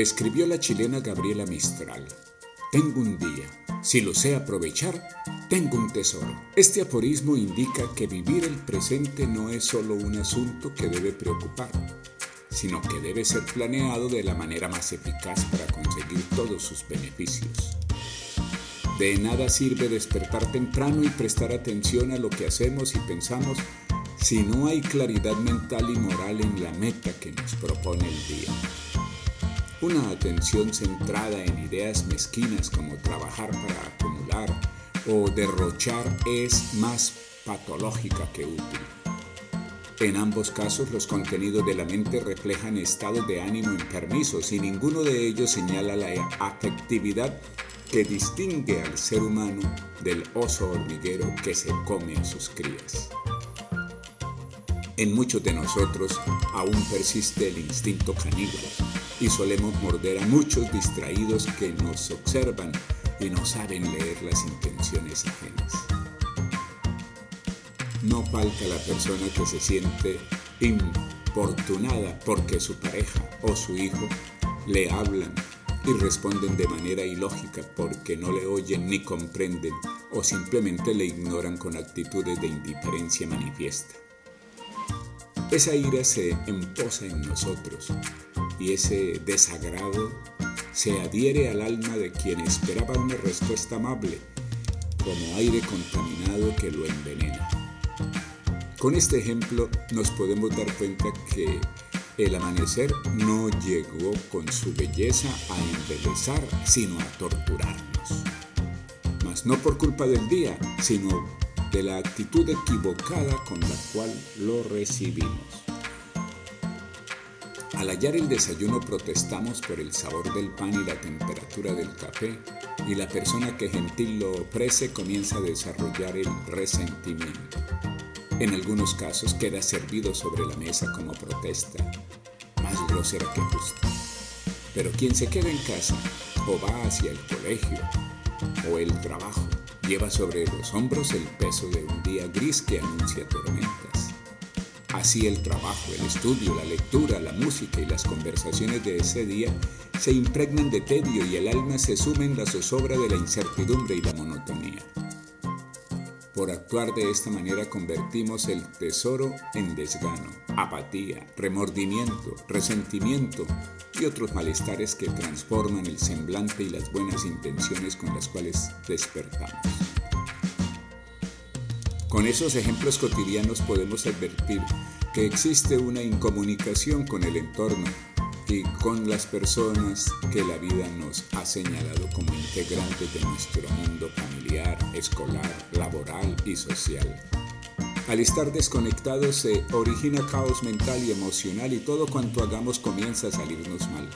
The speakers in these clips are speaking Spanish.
Escribió la chilena Gabriela Mistral. Tengo un día. Si lo sé aprovechar, tengo un tesoro. Este aforismo indica que vivir el presente no es solo un asunto que debe preocupar, sino que debe ser planeado de la manera más eficaz para conseguir todos sus beneficios. De nada sirve despertar temprano y prestar atención a lo que hacemos y pensamos si no hay claridad mental y moral en la meta que nos propone el día. Una atención centrada en ideas mezquinas como trabajar para acumular o derrochar es más patológica que útil. En ambos casos los contenidos de la mente reflejan estados de ánimo enfermizos y ninguno de ellos señala la afectividad que distingue al ser humano del oso hormiguero que se come a sus crías. En muchos de nosotros aún persiste el instinto caníbal y solemos morder a muchos distraídos que nos observan y no saben leer las intenciones ajenas. No falta la persona que se siente importunada porque su pareja o su hijo le hablan y responden de manera ilógica porque no le oyen ni comprenden o simplemente le ignoran con actitudes de indiferencia manifiesta. Esa ira se emposa en nosotros y ese desagrado se adhiere al alma de quien esperaba una respuesta amable, como aire contaminado que lo envenena. Con este ejemplo nos podemos dar cuenta que el amanecer no llegó con su belleza a embelezar, sino a torturarnos. Mas no por culpa del día, sino de la actitud equivocada con la cual lo recibimos. Al hallar el desayuno protestamos por el sabor del pan y la temperatura del café, y la persona que gentil lo ofrece comienza a desarrollar el resentimiento. En algunos casos queda servido sobre la mesa como protesta, más grosera que justa. Pero quien se queda en casa o va hacia el colegio o el trabajo lleva sobre los hombros el peso de un día gris que anuncia tormentas. Así el trabajo, el estudio, la lectura, la música y las conversaciones de ese día se impregnan de tedio y el alma se sume en la zozobra de la incertidumbre y la monotonía. Por actuar de esta manera convertimos el tesoro en desgano, apatía, remordimiento, resentimiento y otros malestares que transforman el semblante y las buenas intenciones con las cuales despertamos. Con esos ejemplos cotidianos podemos advertir que existe una incomunicación con el entorno y con las personas que la vida nos ha señalado como integrantes de nuestro mundo familiar, escolar, laboral y social. Al estar desconectados se origina caos mental y emocional y todo cuanto hagamos comienza a salirnos mal.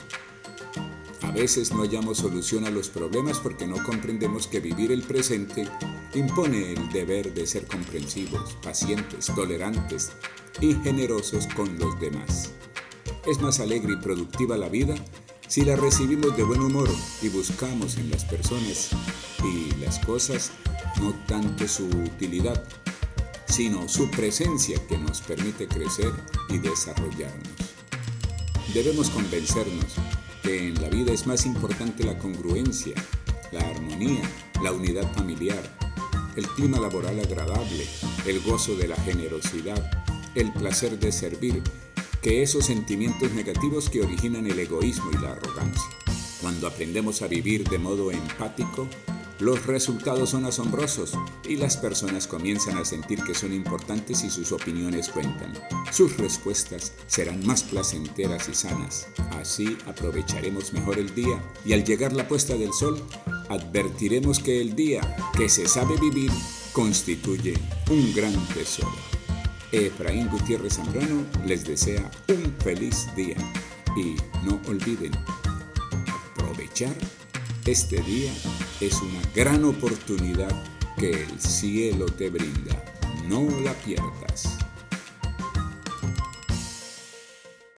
Veces no hallamos solución a los problemas porque no comprendemos que vivir el presente impone el deber de ser comprensivos, pacientes, tolerantes y generosos con los demás. Es más alegre y productiva la vida si la recibimos de buen humor y buscamos en las personas y las cosas no tanto su utilidad, sino su presencia que nos permite crecer y desarrollarnos. Debemos convencernos que en la vida es más importante la congruencia, la armonía, la unidad familiar, el clima laboral agradable, el gozo de la generosidad, el placer de servir, que esos sentimientos negativos que originan el egoísmo y la arrogancia. Cuando aprendemos a vivir de modo empático, los resultados son asombrosos y las personas comienzan a sentir que son importantes y sus opiniones cuentan. Sus respuestas serán más placenteras y sanas. Así aprovecharemos mejor el día y al llegar la puesta del sol, advertiremos que el día que se sabe vivir constituye un gran tesoro. Efraín Gutiérrez Zambrano les desea un feliz día y no olviden aprovechar este día es una gran oportunidad que el cielo te brinda. No la pierdas.